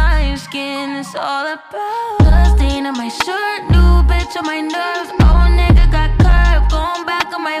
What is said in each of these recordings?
my skin. It's all about blood stain on my shirt. New bitch on my nerves. Oh, nigga got curved. Going back on my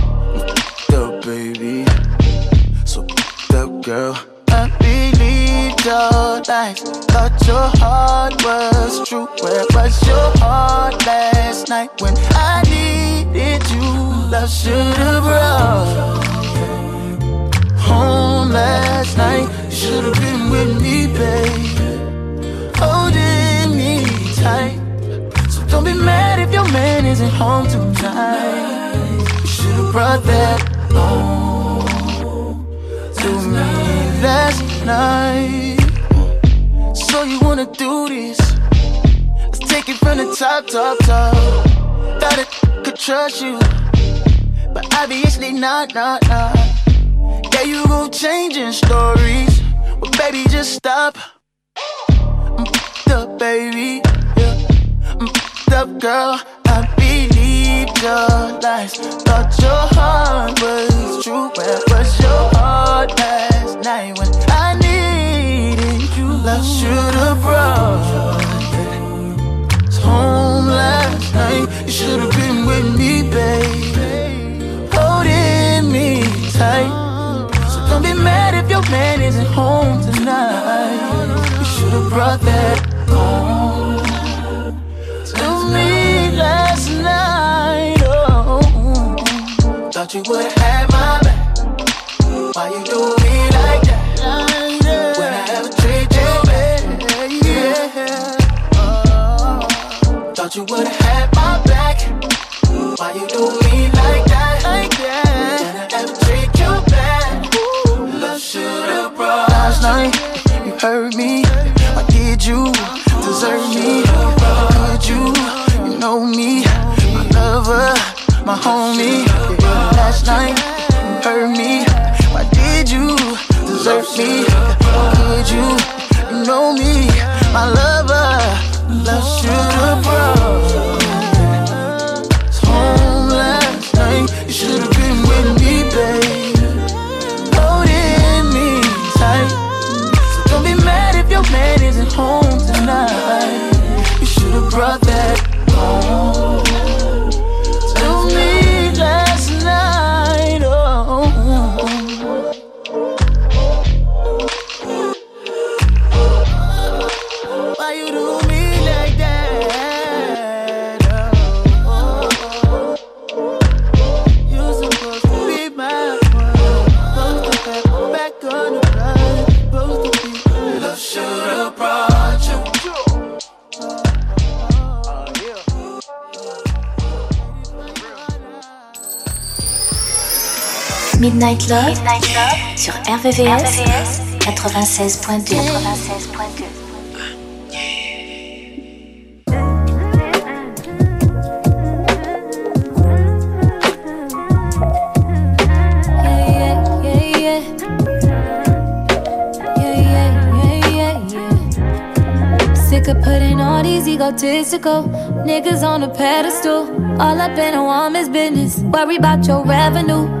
girl. I believed your lies. Thought your heart was true. Where was your heart last night when I needed you? Love should've brought home last night. Should've been with me, babe. Holding me tight. So don't be mad if your man isn't home tonight. Should've brought that home to me last night. So you wanna do this? Let's take it from the top, top, top. Thought I could trust you, but obviously not, not, not. Yeah, you go changing stories. Well, baby, just stop. I'm up, baby. Yeah, I'm up, girl. Your lies. Thought your heart was true. Where was your heart last night when I needed you? Love should've brought us home last night. You should've been with me, babe. Holding me tight. So don't be mad if your man isn't home tonight. You should've brought that home Thought you would have my back. Why you do me like that? When I ever treat you bad, Thought you would have my back. Why you do me like that? Like that. When I ever treat you bad, love should've brought. Last night you hurt me. Why did you deserve me? Could you? You know me, my lover my homie. Yeah, last night, you hurt me. Why did you desert me? Could you? You know me, my lover. Love should've brought Midnight Love, sur RVVS, 96.2. 96.2. Yeah, yeah, yeah, yeah. Yeah, yeah, yeah, yeah, yeah. Sick of putting all these egotistical niggas on a pedestal. All up in a woman's business. Worry about your revenue.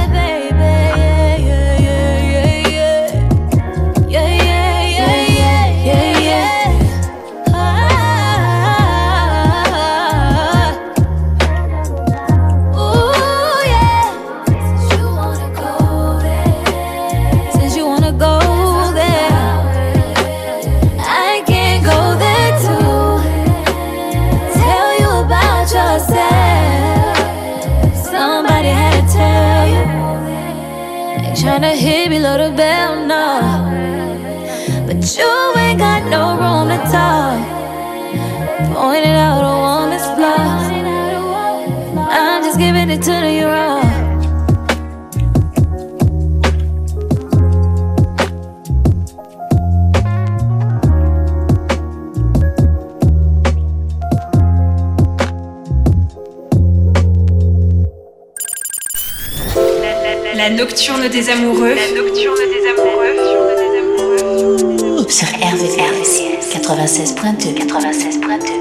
it, to you raw. La nocturne des amoureux. La nocturne des amoureux. Sur RVVS, 96.2. 96.2.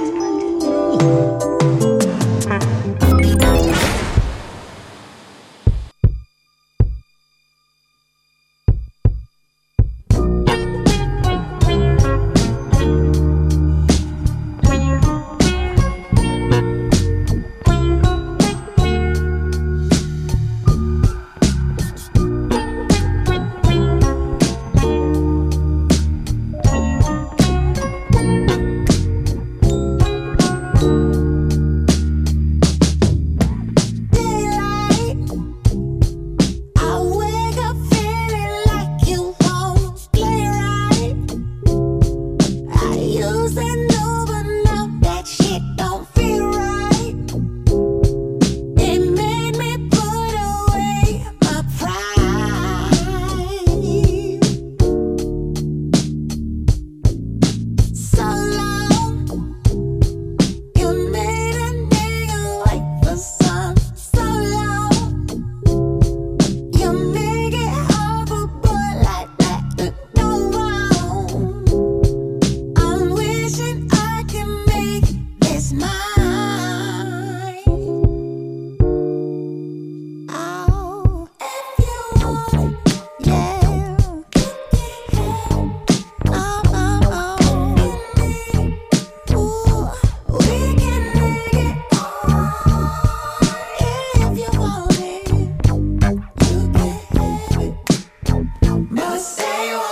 you.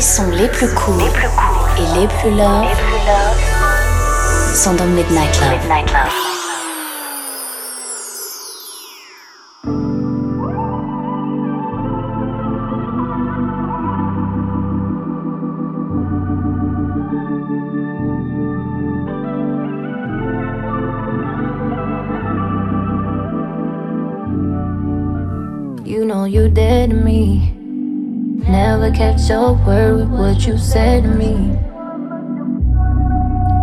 Sons les plus courts et les plus love sont dans Midnight Love. You know you to me. Never kept your word with what you said to me.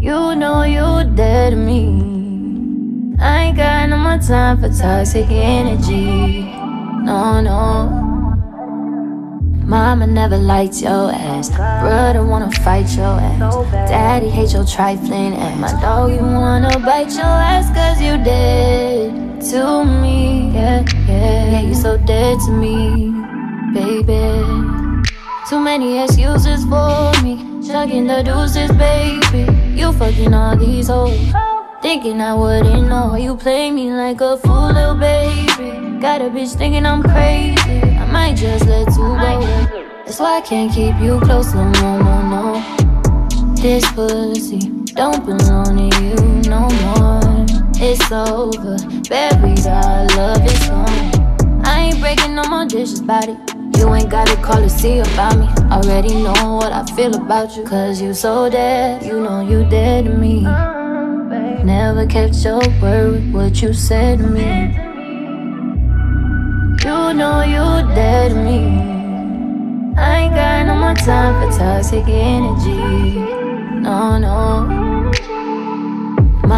You know you dead to me. I ain't got no more time for toxic energy. No, no. Mama never liked your ass. Brother wanna fight your ass. Daddy hates your trifling ass. My dog, you wanna bite your ass cause you dead to me. Yeah, yeah, yeah, you so dead to me, baby. Too many excuses for me. Chugging the deuces, baby. You fucking all these hoes. Thinking I wouldn't know. You play me like a fool, little baby. Got a bitch thinking I'm crazy. I might just let you go. That's why I can't keep you close, no, more, no, no. This pussy don't belong to you no more. It's over, baby. Our love is gone. I ain't breaking no more dishes, body. You ain't gotta call to see about me. Already know what I feel about you. Cause you so dead, you know you dead to me. Never kept your word what you said to me. You know you dead to me. I ain't got no more time for toxic energy. No, no.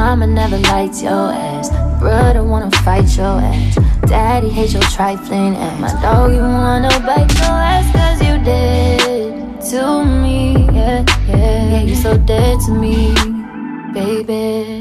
Mama never liked your ass. Brother wanna fight your ass. Daddy hates your trifling ass. My dog, you wanna bite your ass cause you dead to me. Yeah, yeah, yeah, you so dead to me, baby.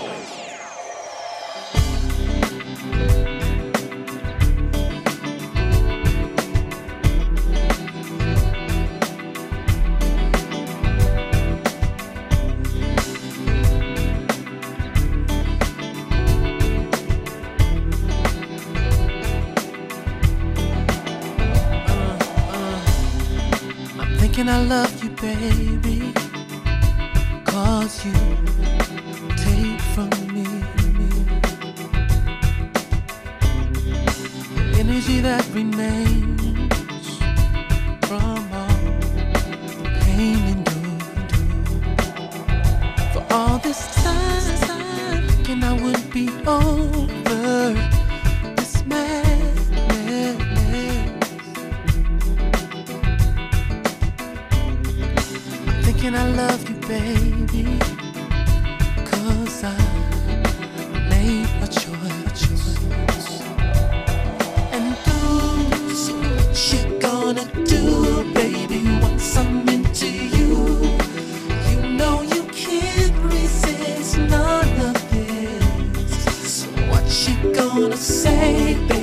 gonna say, baby,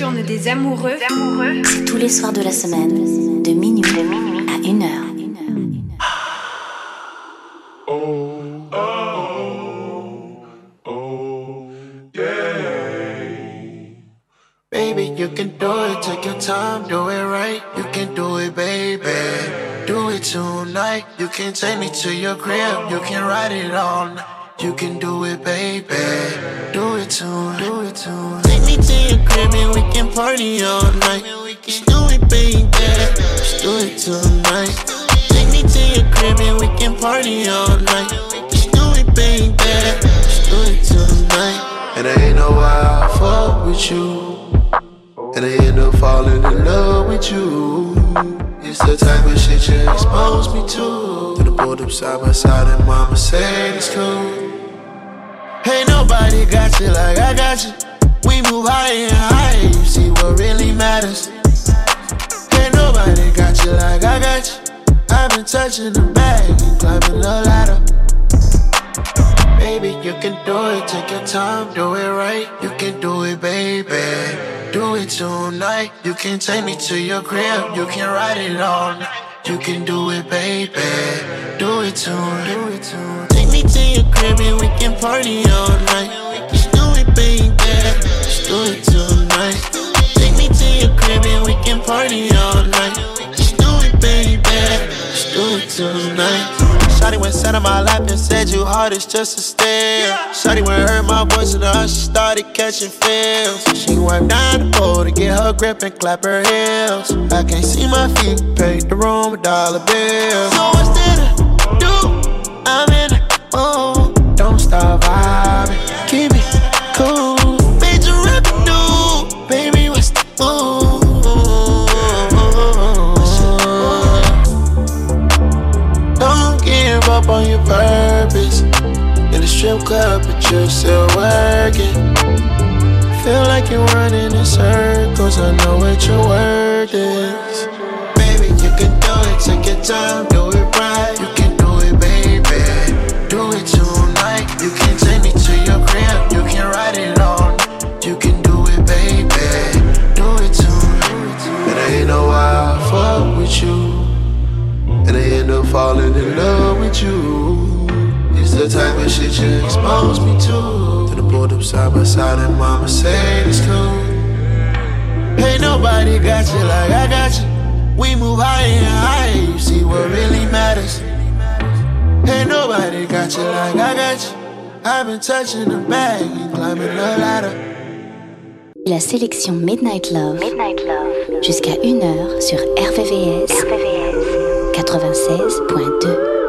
nocturne des amoureux. C'est tous les soirs de la semaine, de minuit à 1 heure. Baby, you can do it, take your time, do it right. You can do it, baby. Do it tonight. You can take me to your crib, you can ride it night. You can do it, baby. Do it tonight, do it tonight. Take me to your crib and we can party all night. Just do it, baby. Just do it tonight. Take me to your crib and we can party all night. Just do it, baby. Just do it tonight. And I ain't know why I fuck with you. And I end up falling in love with you. It's the type of shit you expose me to. Then I pulled up side by side and mama said it's cool. Ain't nobody got you like I got you. We move higher and higher, you see what really matters. Ain't nobody got you like I got you. I've been touching the bag and climbing the ladder. Baby, you can do it, take your time, do it right. You can do it, baby. Do it tonight. You can take me to your crib, you can ride it night. You can do it, baby. Do it tonight. Take me to your crib and we can party all night. You just a stare. Shawty went heard my voice and her, she started catching feels. She wiped down the pole to get her grip and clap her heels. I can't see my feet, paid the room with dollar bills. So what's there do? woke up, but you're still working. Feel like you're running in circles, I know what your word is. Baby, you can do it, take your time, do it right. You can do it, baby. Do it tonight. You can take me to your crib, you can ride it on. You can do it, baby. Do it tonight. It ain't no why I fuck with you. And I end up falling in love with you. the type of shit you expose me to. To the pulled up side by side in my Mercedes coupe. Ain't nobody got you like I got you. We move higher and higher, you see what really matters. Ain't nobody got you like I got you. I've been touching the bag and climbing the ladder. La sélection Midnight Love, Midnight Love. jusqu'à 1h sur RVVS, RVVS. 96.2.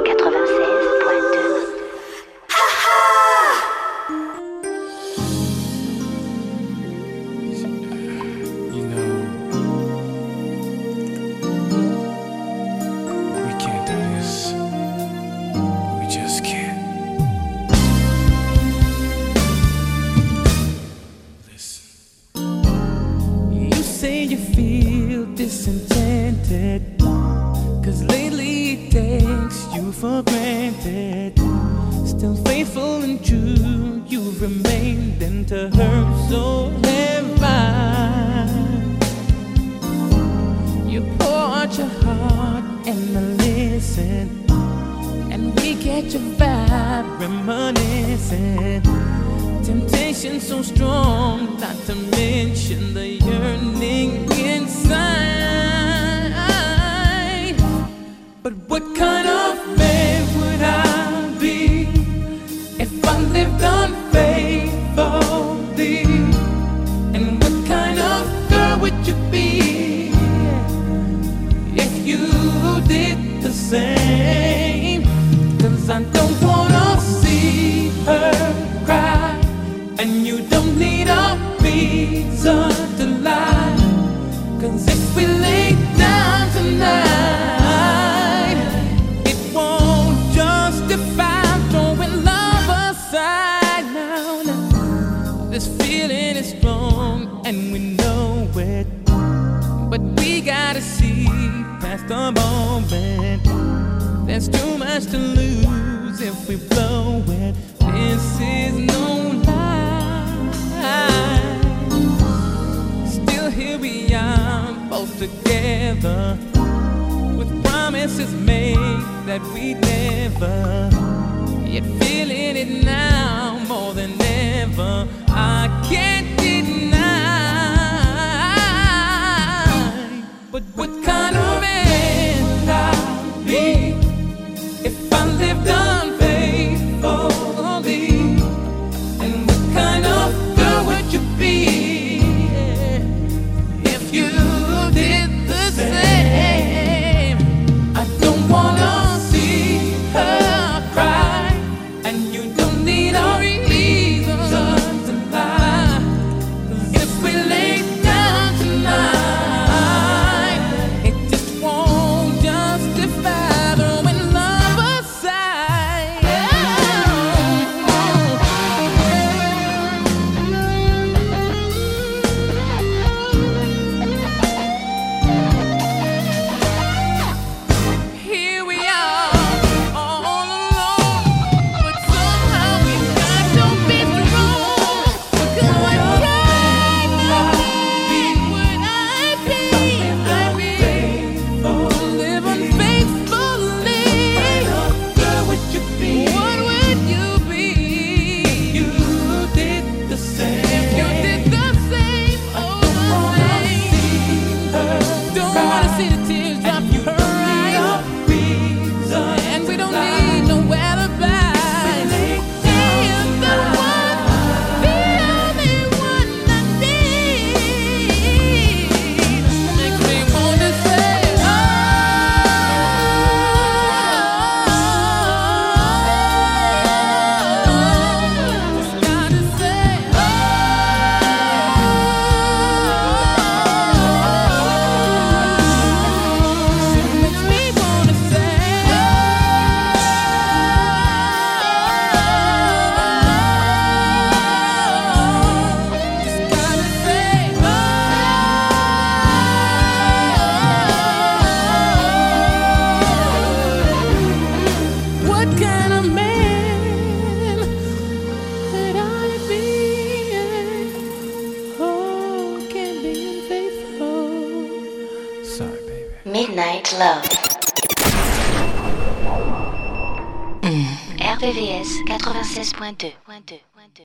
96.2.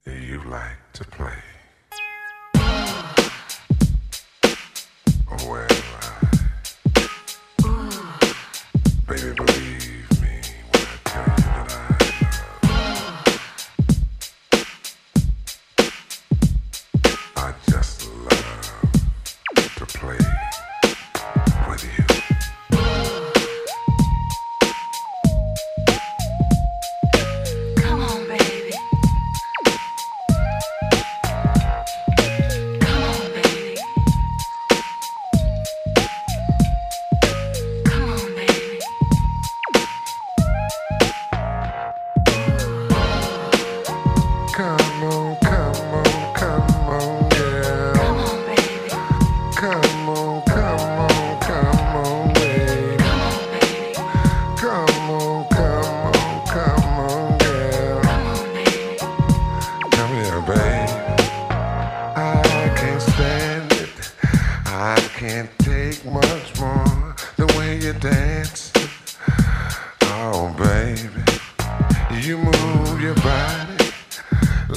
You like to play.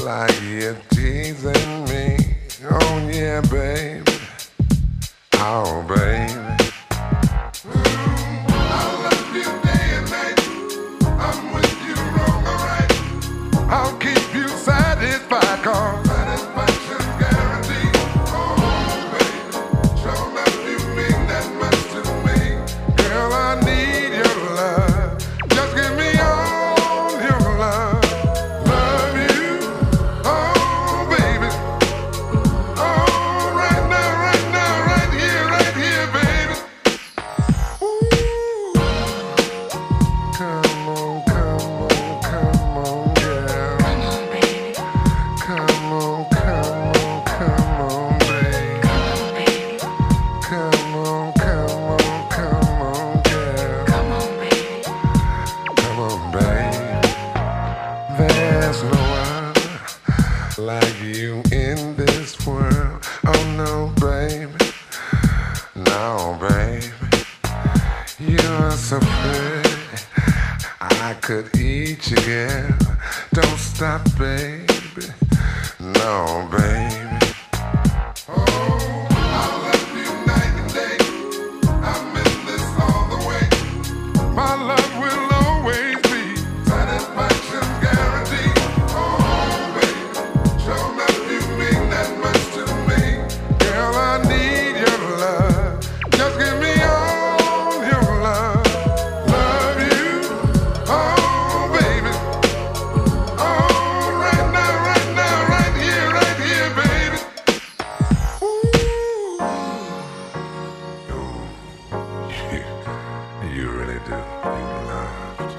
like you're teasing me. Oh yeah, baby. Oh baby. You really do. You laughed.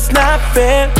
it's not fair.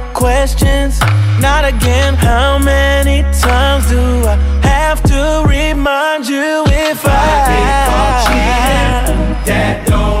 questions. Not again. How many times do I have to remind you if I, I keep on cheating? That don't.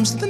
comes the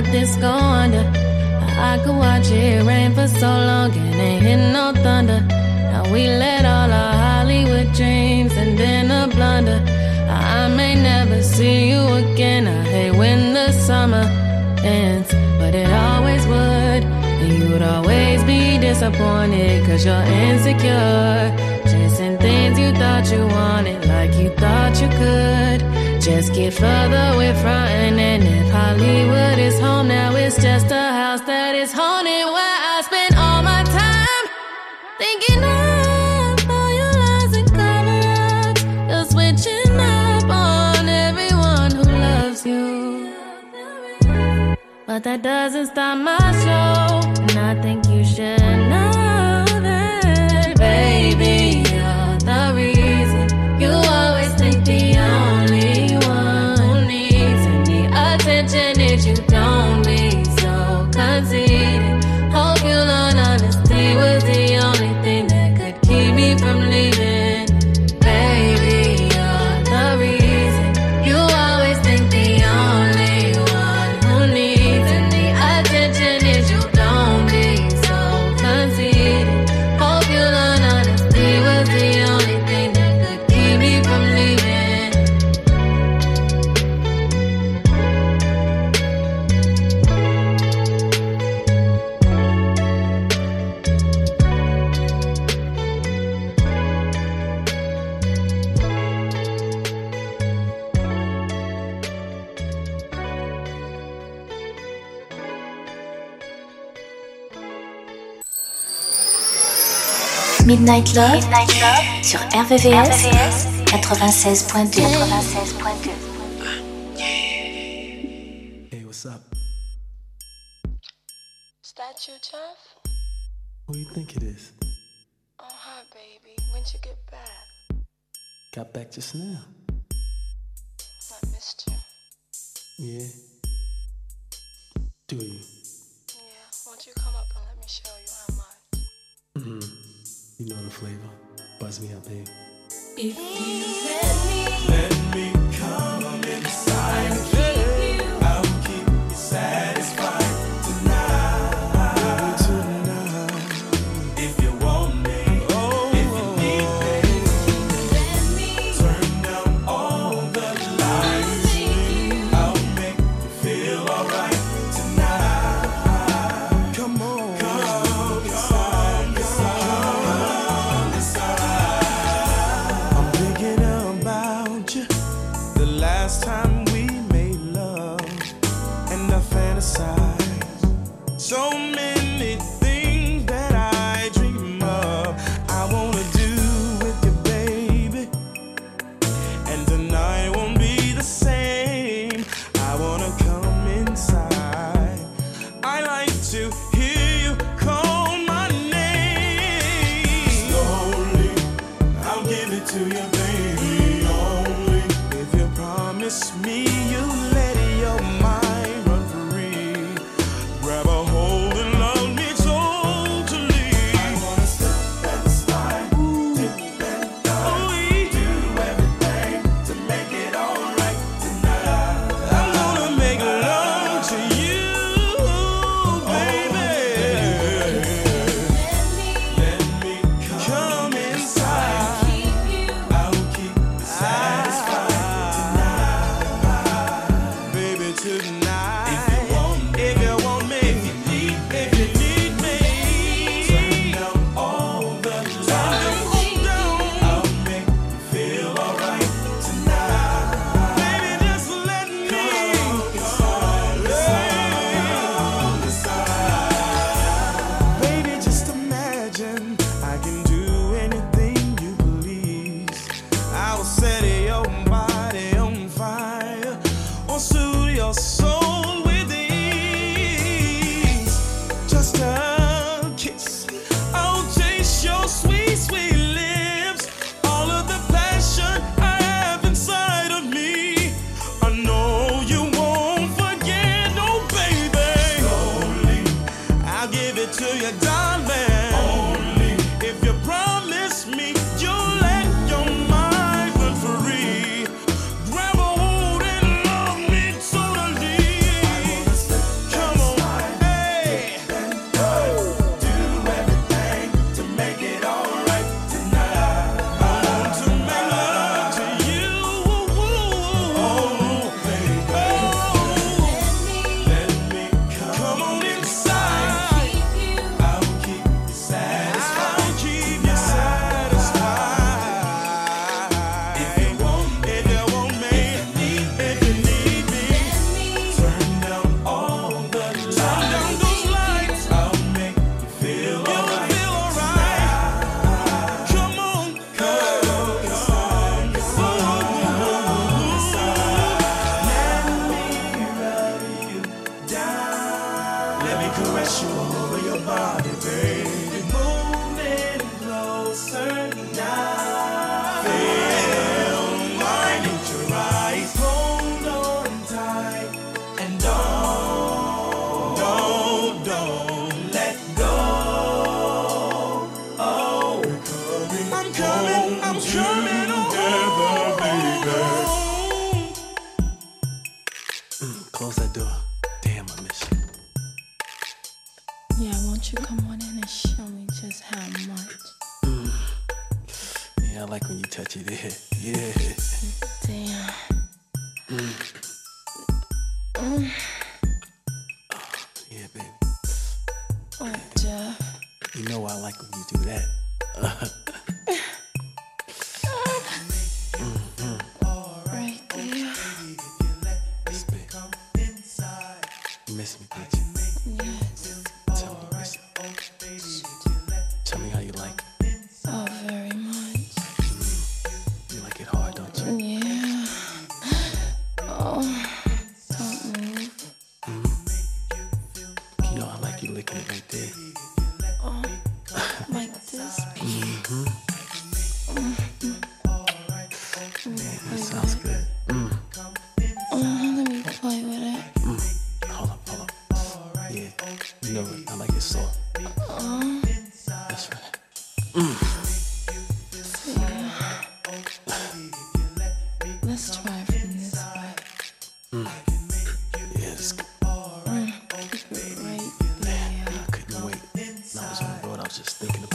let this go under. I could watch it rain for so long and ain't hit no thunder. Now we let all our Hollywood dreams and then a blunder. I may never see you again. I hate when the summer ends, but it always would. And you'd always be disappointed cause you're insecure. Chasing things you thought you wanted like you thought you could. Just get further from and if Hollywood is home now, it's just a house that is haunted where I spend all my time thinking of all your lies and cover-ups. You're switching up on everyone who loves you. But that doesn't stop my show. And I think Midnight Love, Midnight Love sur RVVS, 96.2 96.2 Hey, what's up? Is that you, Jeff? Who do you think it is? Oh, hi, baby. When'd you get back? Got back just now. I missed you. Yeah. Do you? You know the flavor. Buzz me up, babe. If you let me. Let me. Mm. Right. I was just thinking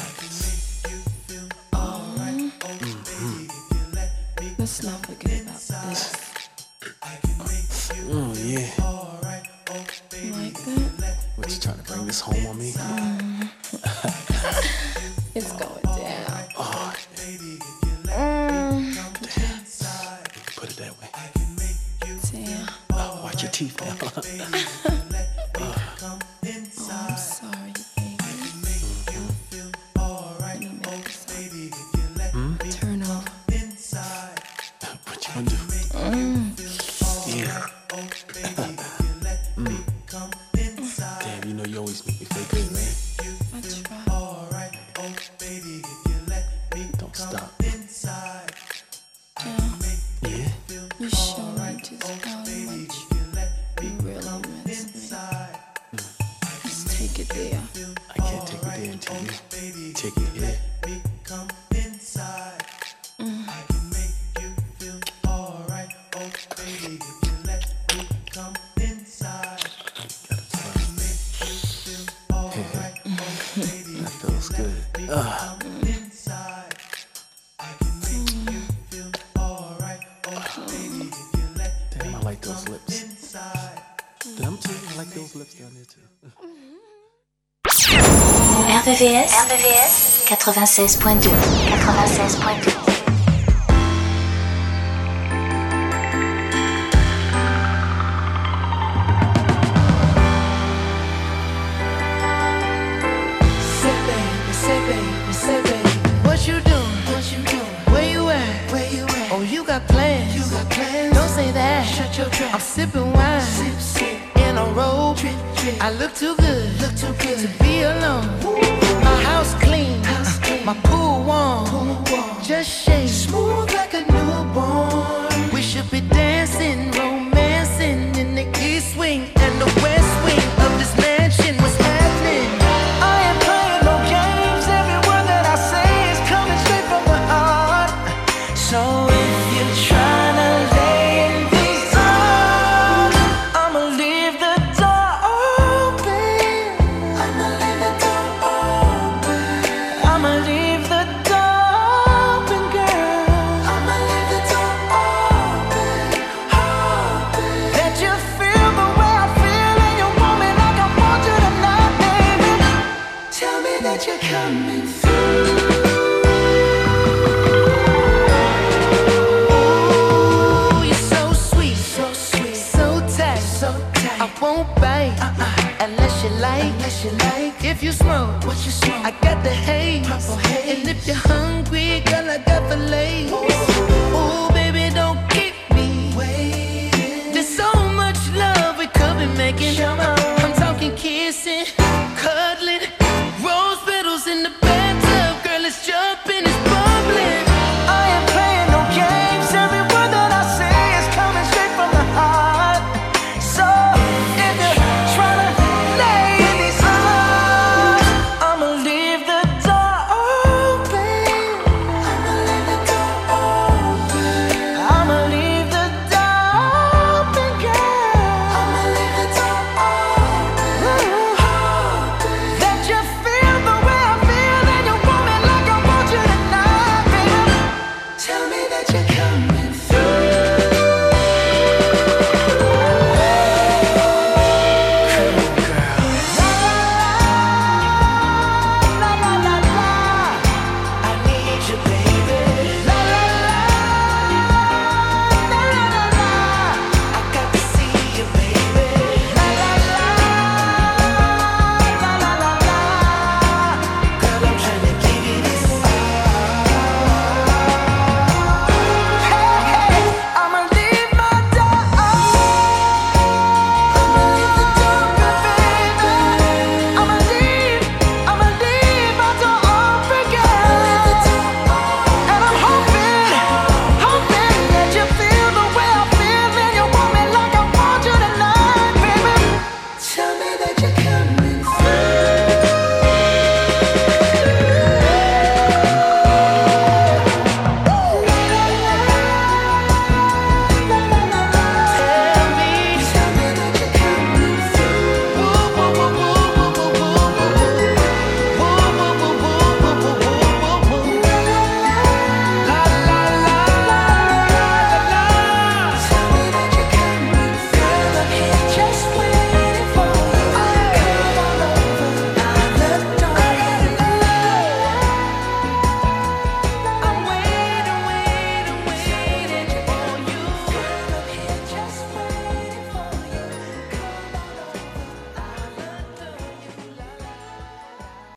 RVVS, RVVS 96.2 96.2 I'm sipping wine. Sip, sip. in a robe. I look too good, look too good. To be alone. Ooh. My pool warm, just you.